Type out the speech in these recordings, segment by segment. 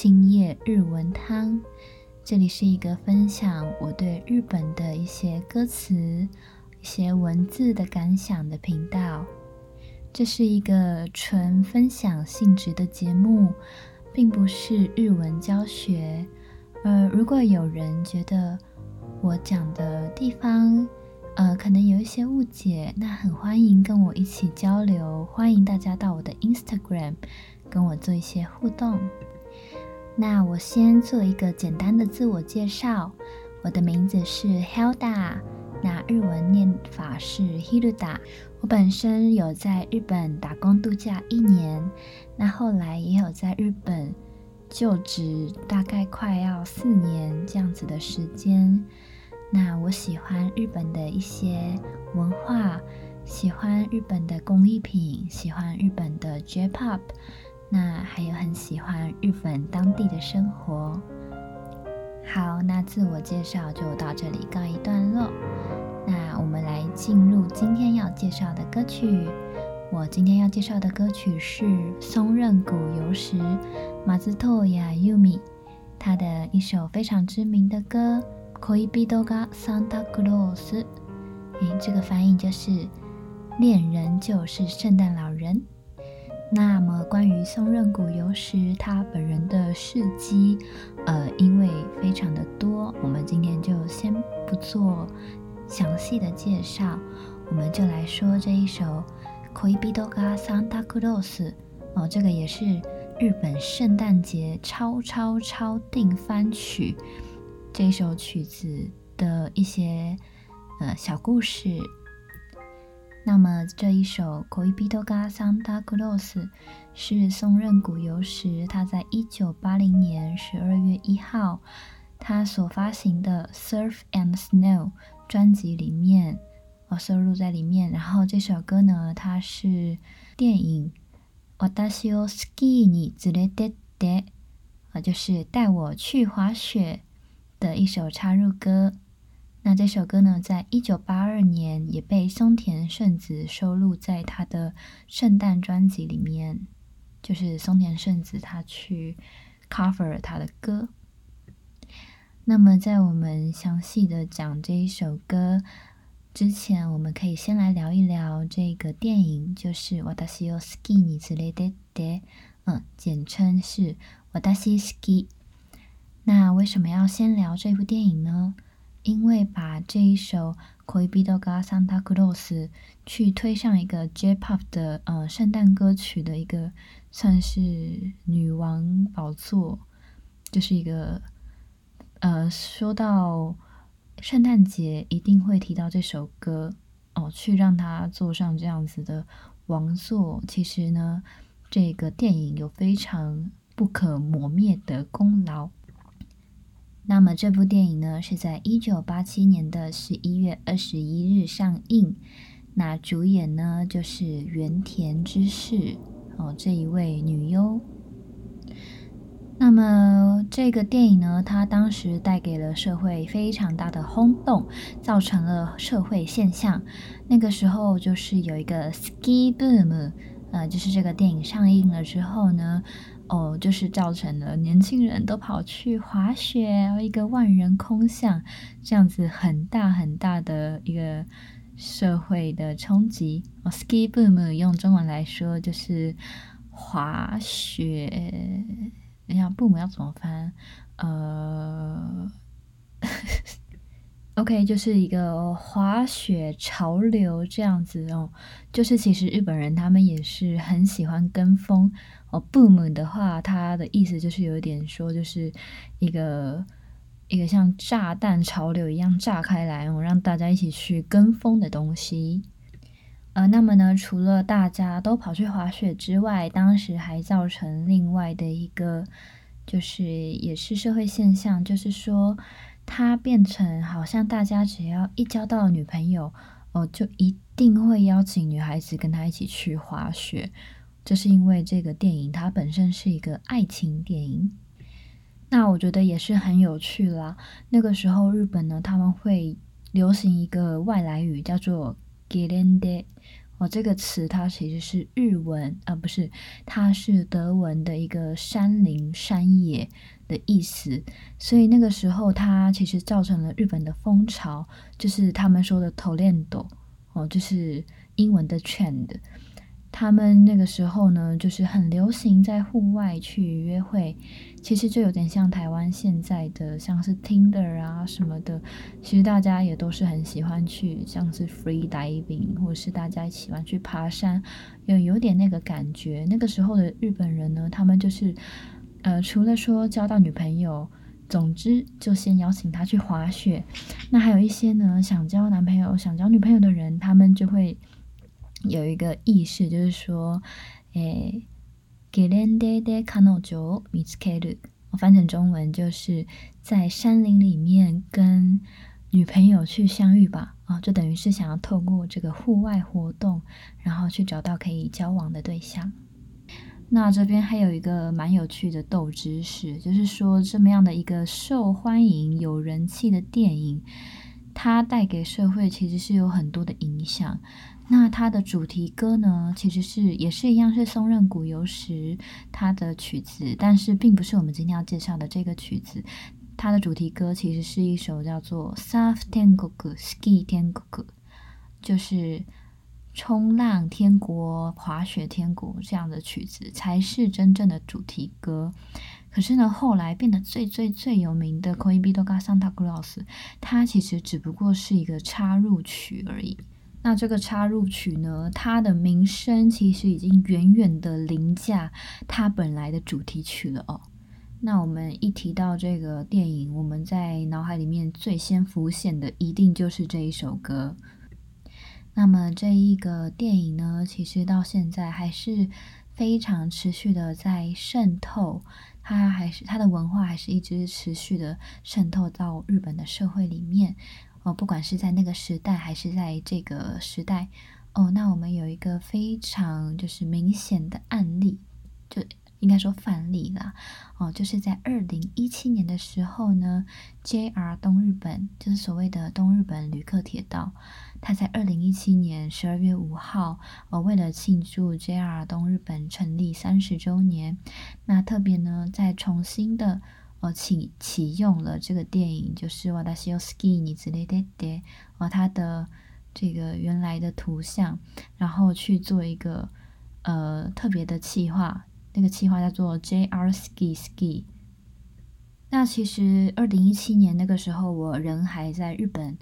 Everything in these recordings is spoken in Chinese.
星夜日文汤。这里是一个分享我对日本的一些歌词、一些文字的感想的频道。这是一个纯分享性质的节目，并不是日文教学。呃如果有人觉得我讲的地方，呃，可能有一些误解，那很欢迎跟我一起交流。欢迎大家到我的 Instagram 跟我做一些互动。那我先做一个简单的自我介绍，我的名字是 Helda，那日文念法是 Hilda。我本身有在日本打工度假一年，那后来也有在日本就职，大概快要四年这样子的时间。那我喜欢日本的一些文化，喜欢日本的工艺品，喜欢日本的 J-Pop，那还有很喜欢日本当地的生活。好，那自我介绍就到这里告一段落。那我们来进入今天要介绍的歌曲。我今天要介绍的歌曲是松任谷由实 Mazutoya Yumi，他的一首非常知名的歌。恋人がサンタクロース，诶，这个翻译就是恋人就是圣诞老人。 那么关于松任谷由实他本人的事迹，呃，因为非常的多，我们今天就先不做详细的介绍，我们就来说这一首恋人がサンタクロース哦，这个也是日本圣诞节超超超定番曲。这首曲子的一些呃小故事。 那么这一首《恋人がサンタクロース》是松任谷由实他在一九八零年十二月一号他所发行的《Surf and Snow》专辑里面哦收录在里面。然后这首歌呢，它是电影《私をスキーに连れてって》啊，就是带我去滑雪。的一首插入歌， 那这首歌呢，在一九八二年也被松田圣子收录在他的圣诞专辑里面，就是松田圣子他去 cover 他的歌。那么，在我们详细的讲这一首歌之前，我们可以先来聊一聊这个电影，就是《私をスキーに连れてって》，嗯，简称是《私スキ》。那为什么要先聊这部电影呢？ 因为把这一首《恋人がサンタクロース》去推上一个 J-Pop 的呃圣诞歌曲的一个算是女王宝座，就是一个呃说到圣诞节一定会提到这首歌哦，去让它坐上这样子的王座。其实呢，这个电影有非常不可磨灭的功劳。 那么这部电影呢，是在一九八七年的十一月二十一日上映。那主演呢，就是原田知世哦，这一位女优。那么这个电影呢，它当时带给了社会非常大的轰动，造成了社会现象。那个时候就是有一个 ski boom，呃，就是这个电影上映了之后呢。哦，就是造成了年轻人都跑去滑雪，然后一个万人空巷，这样子很大很大的一个社会的冲击。哦，ski boom 用中文来说就是滑雪，你想 boom 要怎么翻？呃，OK，就是一个滑雪潮流这样子哦。就是其实日本人他们也是很喜欢跟风。哦，boom 的话，它的意思就是有一点说，就是一个一个像炸弹潮流一样炸开来，哦，让大家一起去跟风的东西。呃，那么呢，除了大家都跑去滑雪之外，当时还造成另外的一个，就是也是社会现象，就是说它变成好像大家只要一交到女朋友，哦，就一定会邀请女孩子跟他一起去滑雪。这是因为这个电影它本身是一个爱情电影，那我觉得也是很有趣啦。那个时候日本呢，他们会流行一个外来语叫做 “Gelände”， 哦，这个词它其实是日文啊，不是，它是德文的一个山林、山野的意思。所以那个时候，它其实造成了日本的风潮，就是他们说的トレンド哦，就是英文的 trend。 他们那个时候呢，就是很流行在户外去约会，其实就有点像台湾现在的，像是 Tinder 啊什么的。其实大家也都是很喜欢去，像是 free diving，或是大家喜欢去爬山，有有点那个感觉。那个时候的日本人呢，他们就是，呃，除了说交到女朋友，总之就先邀请他去滑雪。那还有一些呢，想交男朋友、想交女朋友的人，他们就会。有一个意识，就是说，诶，ゲレンデで彼女を见つける，我翻成中文就是在山林里面跟女朋友去相遇吧，啊，就等于是想要透过这个户外活动，然后去找到可以交往的对象。那这边还有一个蛮有趣的豆知识，就是说这么样的一个受欢迎、有人气的电影， 它带给社会其实是有很多的影响。那它的主题歌呢，其实是也是一样，是松任谷由实他的曲子，但是并不是我们今天要介绍的这个曲子。它的主题歌其实是一首叫做《サーフ天国》（Ski 天国），就是冲浪天国、滑雪天国这样的曲子，才是真正的主题歌。可是呢，后来变得最最最有名的《恋人がサンタクロース》，它其实只不过是一个插入曲而已。那这个插入曲呢，它的名声其实已经远远的凌驾它本来的主题曲了哦。那我们一提到这个电影，我们在脑海里面最先浮现的一定就是这一首歌。那么这一个电影呢，其实到现在还是非常持续的在渗透， 它还是它的文化还是一直持续的渗透到日本的社会里面。哦，不管是在那个时代还是在这个时代，哦，那我们有一个非常就是明显的案例，就应该说范例啦。哦，就是在二零一七年的时候呢，JR 东日本就是所谓的东日本旅客铁道，它在二零一七年十二月五号，哦，为了庆祝 JR 东日本成立三十周年，那特别呢在重新的。哦，启启用了这个电影，就是《私を好きに连れてって》哦，它的这个原来的图像，然后去做一个呃特别的企划， 那个企划叫做 JR Ski Ski。那其实二零一七年那个时候，我人还在日本，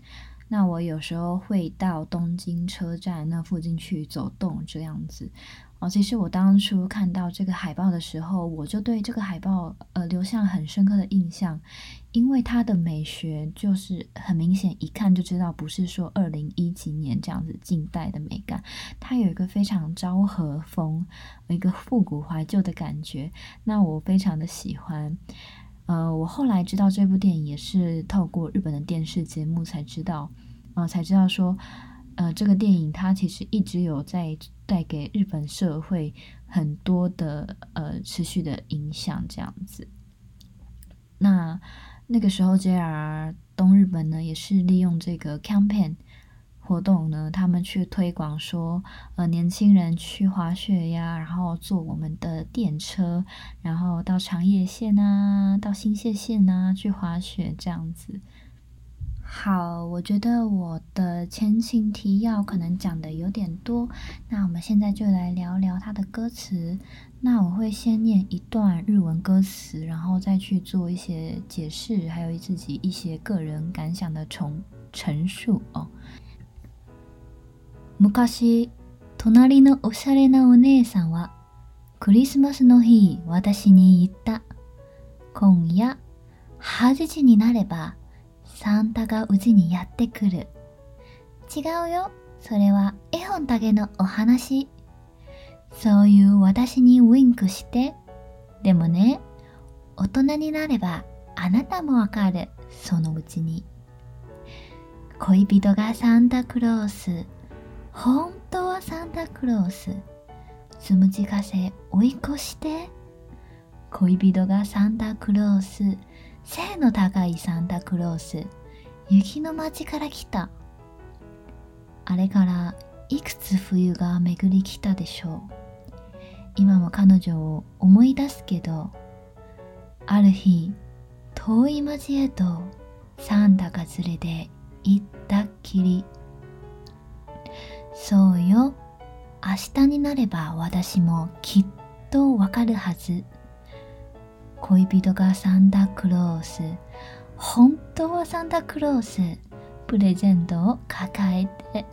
那我有时候会到东京车站那附近去走动，这样子。哦，其实我当初看到这个海报的时候，我就对这个海报呃留下很深刻的印象，因为它的美学就是很明显，一看就知道不是说二零一几年这样子近代的美感，它有一个非常昭和风，一个复古怀旧的感觉，那我非常的喜欢。呃，我后来知道这部电影也是透过日本的电视节目才知道，呃，才知道说。呃，这个电影它其实一直有在带给日本社会很多的呃持续的影响，这样子。那那个时候，JR 东日本呢也是利用这个 campaign 活动呢，他们去推广说，呃，年轻人去滑雪呀，然后坐我们的电车，然后到长野县啊，到新泻县啊去滑雪这样子。好，我觉得我的前情提要可能讲的有点多，那我们现在就来聊聊它的歌词。那我会先念一段日文歌词，然后再去做一些解释，还有自己一些个人感想的重陈述哦。昔、隣のおしゃれなお姉さんはクリスマスの日、私に言った。今夜8时になれば。 サンタがうちにやってくる。违うよ。それは絵本だけのお话。そういう私にウィンクして。でもね、大人になればあなたもわかる。そのうちに。恋人がサンタクロース。本当はサンタクロース。つむじ风追い越して。恋人がサンタクロース。背の高いサンタクロース、雪の街から来た。あれからいくつ冬が巡り来たでしょう。今も彼女を思い出すけど、ある日、远い町へとサンタが连れて行ったっきり。そうよ。明日になれば私もきっとわかるはず。恋人がサンタクロース。本当はサンタクロース。プレゼントを抱えて。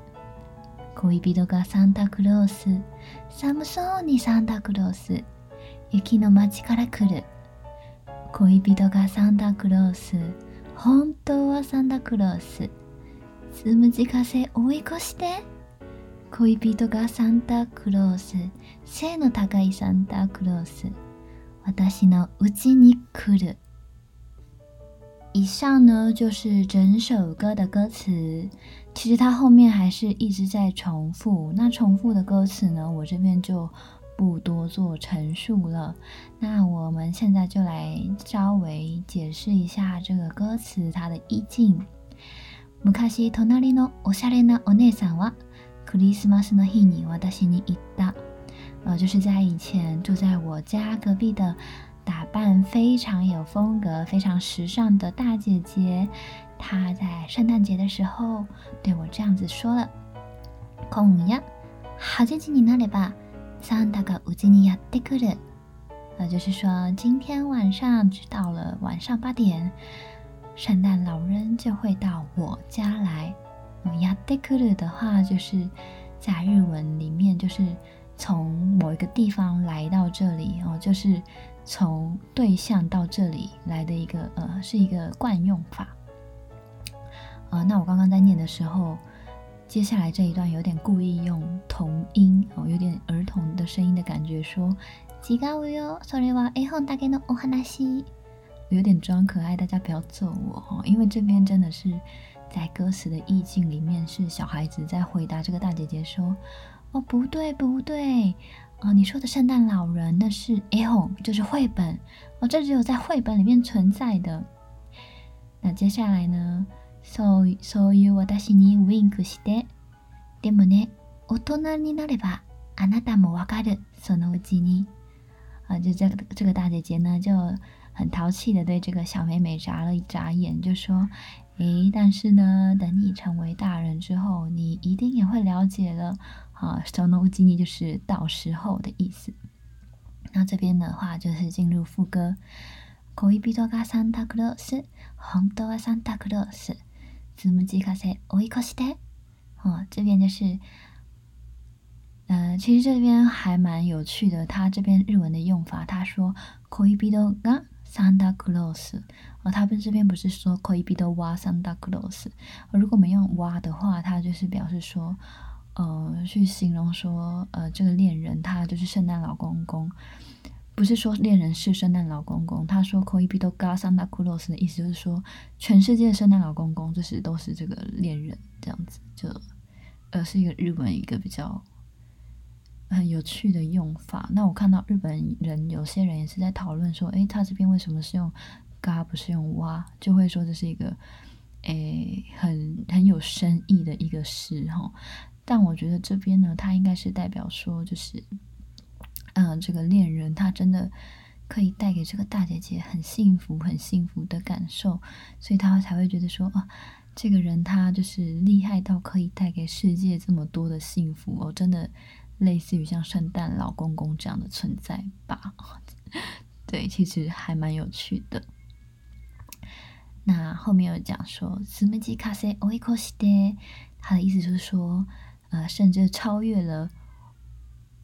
恋人がサンタクロース。寒そうにサンタクロース。雪の街から来る。恋人がサンタクロース。本当はサンタクロース。つむじ风追い越して。恋人がサンタクロース。背の高いサンタクロース。私の家に来る。以上呢，就是整首歌的歌词。其实它后面还是一直在重复。那重复的歌词呢，我这边就不多做陈述了。那我们现在就来稍微解释一下这个歌词它的意境。昔隣のおしゃれなお姉さんはクリスマスの日に私に言った。 呃，就是在以前住在我家隔壁的。打扮非常有风格、非常时尚的大姐姐，她在圣诞节的时候对我这样子说了：“今夜8时になればサンタがうちにやってくる。”呃，就是说今天晚上到了晚上八点，圣诞老人就会到我家来。やってくる的话，就是在日文里面就是 从某一个地方来到这里哦，就是。从对象到这里来的一个呃，是一个惯用法。呃，那我刚刚在念的时候，接下来这一段有点故意用童音哦，有点儿童的声音的感觉，说“违うよ、それは絵本だけのお话”，有点装可爱，大家不要揍我哦，因为这边真的是在歌词的意境里面，是小孩子在回答这个大姐姐说：“ 哦，不对，不对。”哦，你说的圣诞老人那是絵本，就是绘本哦，这只有在绘本里面存在的。那接下来呢？そうそういう私にウインクして、でもね、大人になればあなたもわかる。そのうちに啊，就这个这个大姐姐呢，就很淘气的对这个小妹妹眨了一眨眼，就说：“ 诶，但是呢，等你成为大人之后，你一定也会了解了。”啊，そのうちに就是到时候的意思。那这边的话就是进入副歌。恋人がサンタクロース、本当はサンタクロース、つむじ风追い越して。哦，这边就是，呃，其实这边还蛮有趣的。他这边日文的用法，他说恋人が サンタクロース，哦，他们这边不是说恋人はサンタクロース。如果我们用哇的话，它就是表示说。呃，去形容说，呃，这个恋人他就是圣诞老公公，不是说恋人是圣诞老公公。他说 “Koi Bito ga Santa Claus” 的意思就是说，全世界的圣诞老公公就是都是这个恋人这样子，就呃是一个日文一个比较 很有趣的用法。那我看到日本人有些人也是在讨论说，诶，他这边为什么是用嘎不是用哇就会说这是一个诶很很有深意的一个诗哈。但我觉得这边呢，他应该是代表说，就是，嗯、这个恋人他真的可以带给这个大姐姐很幸福、很幸福的感受，所以他才会觉得说，啊，这个人他就是厉害到可以带给世界这么多的幸福哦，真的类似于像圣诞老公公这样的存在吧？对，其实还蛮有趣的。那后面有讲说，つむじ风追い越して，他的意思就是说。呃，甚至超越了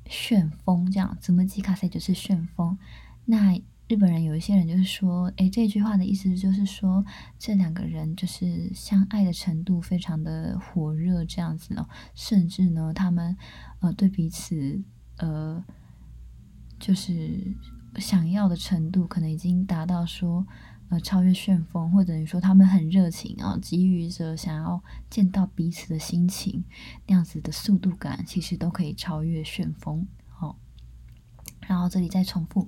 旋风，这样怎么吉卡塞就是旋风。那 日本人有一些人就是说，诶，这句话的意思就是说，这两个人就是相爱的程度非常的火热，这样子哦。甚至呢，他们呃对彼此呃就是想要的程度，可能已经达到说。呃，超越旋风，或者你说他们很热情啊，给予着想要见到彼此的心情，那样子的速度感，其实都可以超越旋风。好，然后这里再重复，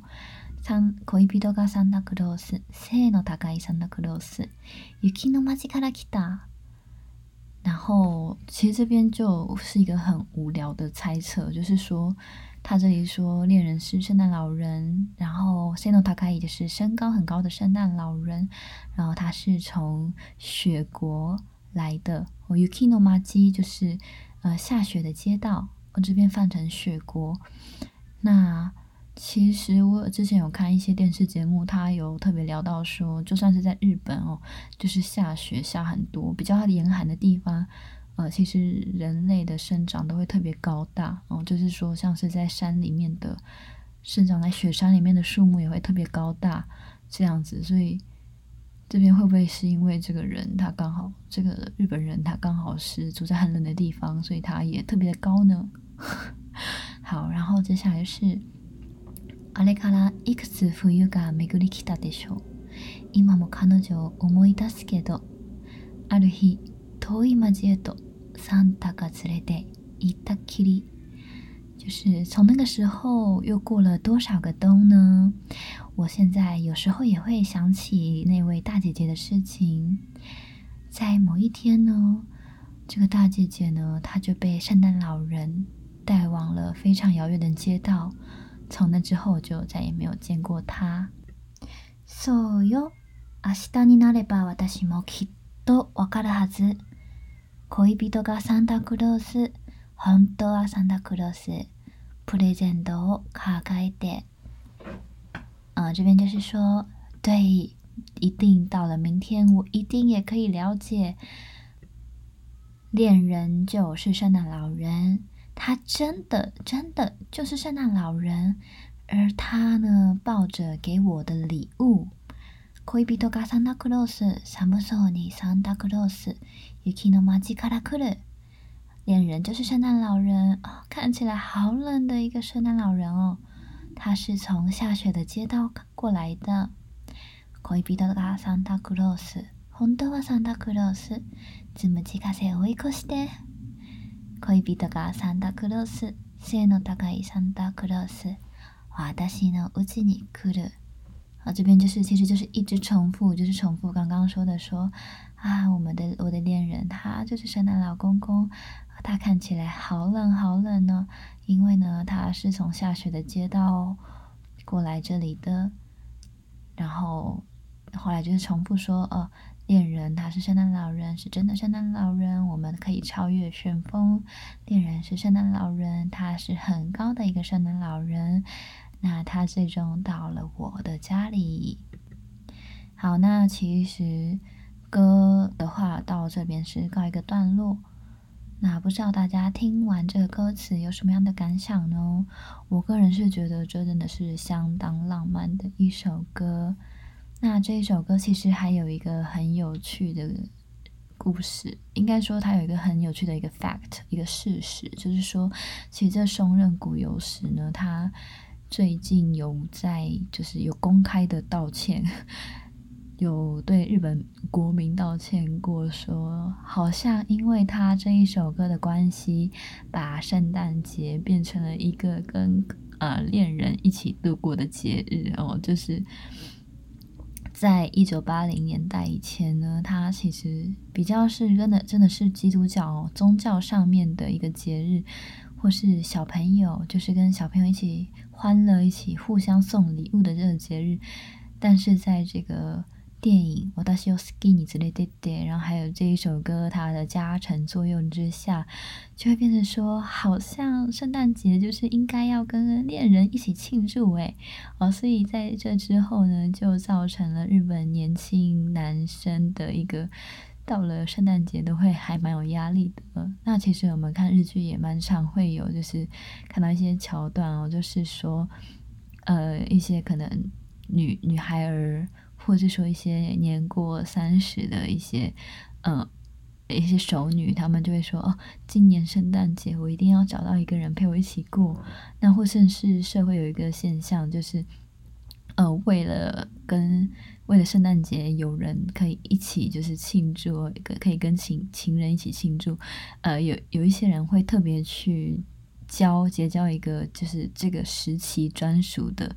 恋人がサンタクロース，背の高いサンタクロース，雪の街から来た。 然后其实这边就是一个很无聊的猜测，就是说他这里说恋人是圣诞老人，然后 Seino Takai 就是身高很高的圣诞老人，然后他是从雪国来的。Yuki no Machi 就是呃下雪的街道，我这边翻成雪国。那 其实我之前有看一些电视节目，他有特别聊到说，就算是在日本哦，就是下雪下很多，比较严寒的地方，呃，其实人类的生长都会特别高大哦，就是说像是在山里面的生长在雪山里面的树木也会特别高大这样子，所以这边会不会是因为这个人他刚好这个日本人他刚好是住在很冷的地方，所以他也特别的高呢？好，然后接下来是。あれからいくつ冬が巡り来たでしょう。今も彼女を思い出すけど、ある日远い町へとサンタが连れて行ったきり。就是从那个时候又过了多少个冬呢？我现在有时候也会想起那位大姐姐的事情。在某一天呢，这个大姐姐呢，她就被圣诞老人带往了非常遥远的街道。从那之后就再也没有见过他。そうよ、明日になれば私もきっとわかるはず。恋人がサンタクロース、本当はサンタクロース、プレゼントを抱えて。啊，这边就是说，对，一定到了明天，我一定也可以了解，恋人就是圣诞老人。 他真的真的就是圣诞老人，而他呢，抱着给我的礼物。恋人がサンタクロース、寒そうにサンタクロース、雪の街から来る。恋人就是圣诞老人哦，看起来好冷的一个圣诞老人哦。他是从下雪的街道过来的。恋人がサンタクロース、本当はサンタクロース、つむじ风を追い越して。 恋人がサンタクロース，背の高いサンタクロース，私の家に来る。啊，这边就是其实就是一直重复，就是重复刚刚说的说啊，我们的我的恋人他就是圣诞老公公，他看起来好冷好冷呢，因为呢他是从下雪的街道过来这里的，然后后来就是重复说哦。 恋人他是圣诞老人，是真的圣诞老人，我们可以超越旋风。恋人是圣诞老人，他是很高的一个圣诞老人。那他最终到了我的家里。好，那其实歌的话到这边是告一个段落。那不知道大家听完这个歌词有什么样的感想呢？我个人是觉得这真的是相当浪漫的一首歌。那这一首歌其实还有一个很有趣的故事，应该说它有一个很有趣的一个 fact，一个事实，就是说，其实这松任谷由实呢，他最近有在就是有公开的道歉，有对日本国民道歉过说，好像因为他这一首歌的关系，把圣诞节变成了一个跟呃恋人一起度过的节日哦，就是。在一九八零年代以前呢，它其实比较是真的，真的是基督教宗教上面的一个节日，或是小朋友就是跟小朋友一起欢乐、一起互相送礼物的这个节日，但是在这个。电影《私を好きに连れてって》，然后还有这一首歌，它的加成作用之下，就会变成说，好像圣诞节就是应该要跟恋人一起庆祝诶哦，所以在这之后呢，就造成了日本年轻男生的一个到了圣诞节都会还蛮有压力的。那其实我们看日剧也蛮常会有，就是看到一些桥段哦，就是说，呃，一些可能女女孩儿。 或者说一些年过三十的一些，嗯，一些熟女，她们就会说：“哦，今年圣诞节我一定要找到一个人陪我一起过。”那或甚至社会有一个现象，就是，呃，为了跟为了圣诞节有人可以一起就是庆祝，一个可以跟情情人一起庆祝，呃，有有一些人会特别去交结交一个就是这个时期专属的。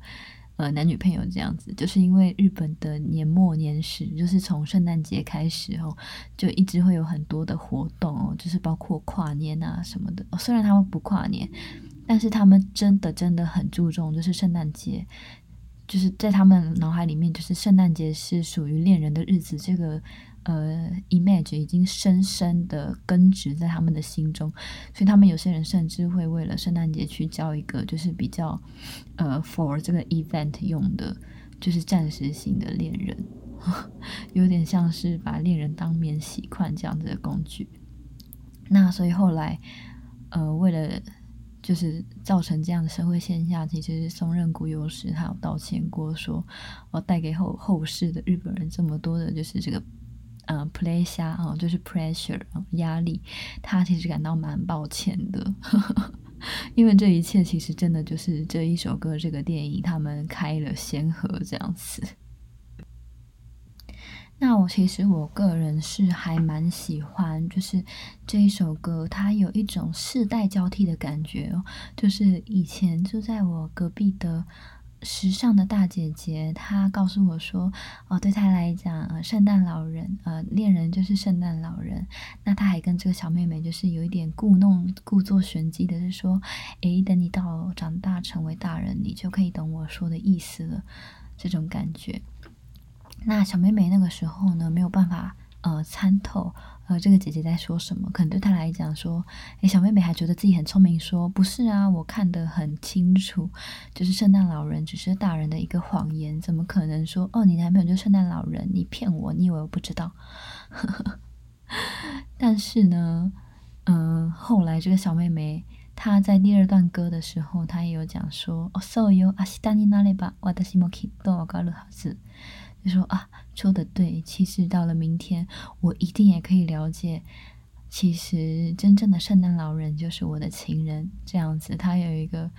呃男女朋友这样子，就是因为日本的年末年始，就是从圣诞节开始后，就一直会有很多的活动哦，就是包括跨年啊什么的。虽然他们不跨年，但是他们真的真的很注重，就是圣诞节。就是在他们脑海里面，就是圣诞节是属于恋人的日子，这个呃 image 已经深深的根植在他们的心中，所以他们有些人甚至会为了圣诞节去交一个就是比较呃 for 这个 event 用的，就是暂时性的恋人，有点像是把恋人当免洗筷这样子的工具。那所以后来呃为了。就是造成这样的社会现象，其实松任谷由实他有道歉过说，说我带给后后世的日本人这么多的，就是这个呃 pressure 啊，就是 pressure 压力，他其实感到蛮抱歉的，因为这一切其实真的就是这一首歌这个电影他们开了先河这样子。那我其实我个人是还蛮喜欢，就是这一首歌，它有一种世代交替的感觉哦。就是以前就在我隔壁的时尚的大姐姐，她告诉我说，哦，对她来讲，呃，圣诞老人，呃，恋人就是圣诞老人。那她还跟这个小妹妹就是有一点故弄、故作玄机的，是说，诶，等你到长大成为大人，你就可以懂我说的意思了，这种感觉。那小妹妹那个时候呢，没有办法呃参透呃这个姐姐在说什么，可能对她来讲说，诶，小妹妹还觉得自己很聪明说，说不是啊，我看得很清楚，就是圣诞老人只是大人的一个谎言，怎么可能说哦，你男朋友就是圣诞老人，你骗我，你以为我不知道？但是呢，嗯、呃，后来这个小妹妹她在第二段歌的时候，她也有讲说，哦，そうよ、明日になれば私もきっとわかるはず。就说啊， 说的对，其实到了明天，我一定也可以了解，其实真正的圣诞老人就是我的情人，这样子，他有一个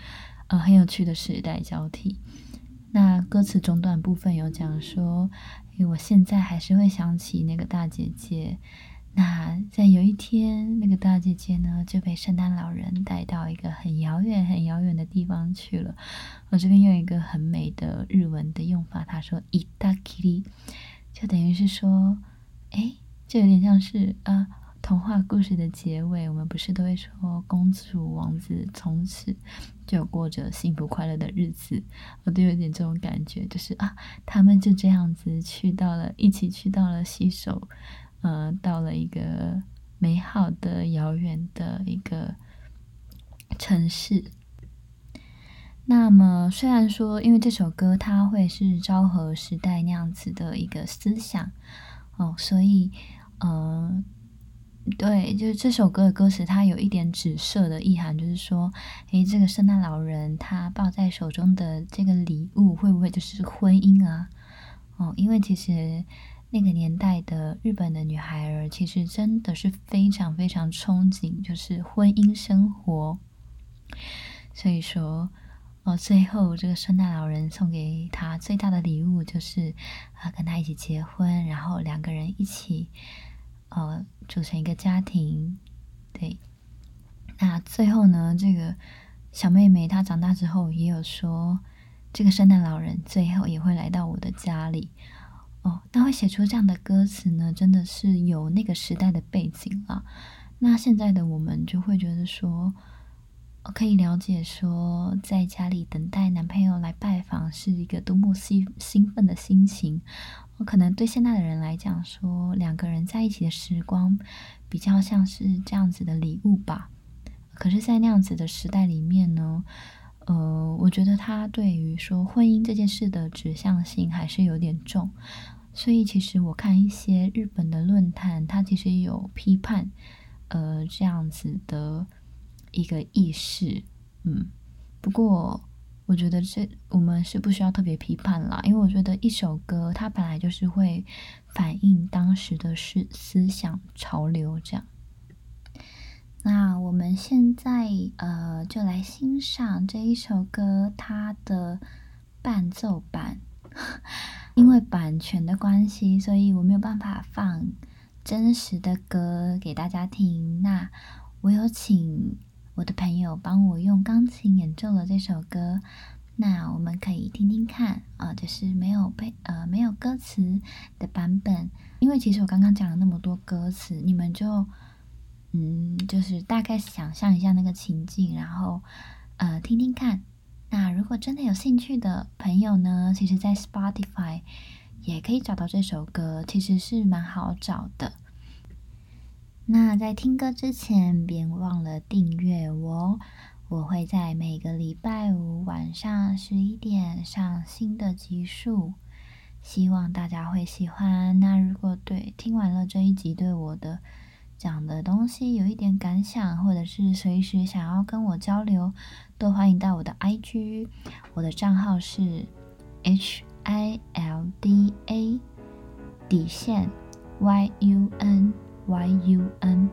呃很有趣的时代交替。那歌词中段部分有讲说，我现在还是会想起那个大姐姐。那在有一天，那个大姐姐呢就被圣诞老人带到一个很遥远、很遥远的地方去了。我这边用一个很美的日文的用法，他说“いたきり”，就等于是说，诶，这有点像是啊童话故事的结尾。我们不是都会说公主、王子从此就过着幸福快乐的日子？我都有点这种感觉，就是啊，他们就这样子去到了，一起去到了洗手。 呃，到了一个美好的、遥远的一个城市。那么，虽然说，因为这首歌它会是昭和时代那样子的一个思想哦，所以，呃，对，就是这首歌的歌词，它有一点紫色的意涵，就是说，诶，这个圣诞老人他抱在手中的这个礼物，会不会就是婚姻啊？哦，因为其实。那个年代的日本的女孩儿，其实真的是非常非常憧憬，就是婚姻生活。所以说，哦，最后这个圣诞老人送给她最大的礼物，就是啊，跟她一起结婚，然后两个人一起，呃，组成一个家庭。对，那最后呢，这个小妹妹她长大之后也有说，这个圣诞老人最后也会来到我的家里。哦，那会写出这样的歌词呢，真的是有那个时代的背景啊。那现在的我们就会觉得说，可以了解说，在家里等待男朋友来拜访是一个多么兴兴奋的心情。我可能对现在的人来讲说，两个人在一起的时光比较像是这样子的礼物吧。可是，在那样子的时代里面呢，呃，我觉得他对于说婚姻这件事的指向性还是有点重。所以，其实我看一些日本的论坛，它其实有批判，呃，这样子的一个意识，嗯。不过，我觉得这我们是不需要特别批判啦，因为我觉得一首歌它本来就是会反映当时的思思想潮流这样。那我们现在呃，就来欣赏这一首歌它的伴奏版。因为版权的关系，所以我没有办法放真实的歌给大家听。那我有请我的朋友帮我用钢琴演奏了这首歌。那我们可以听听看啊，就是没有配呃没有歌词的版本，因为其实我刚刚讲了那么多歌词，你们就嗯就是大概想象一下那个情境，然后呃听听看。那如果真的有兴趣的朋友呢，其实在 Spotify 也可以找到这首歌，其实是蛮好找的。那在听歌之前，别忘了订阅我。我会在每个礼拜五晚上十一点上新的集数，希望大家会喜欢。那如果对听完了这一集对我的讲的东西有一点感想，或者是随时想要跟我交流，都欢迎到我的 IG，我的账号是 H I L D A 底线 Y U N Y U N。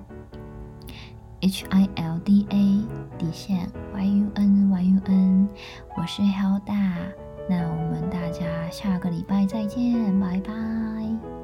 H I L D A 底线 Y U N Y U N，我是 Hilda，那我们大家下个礼拜再见，拜拜。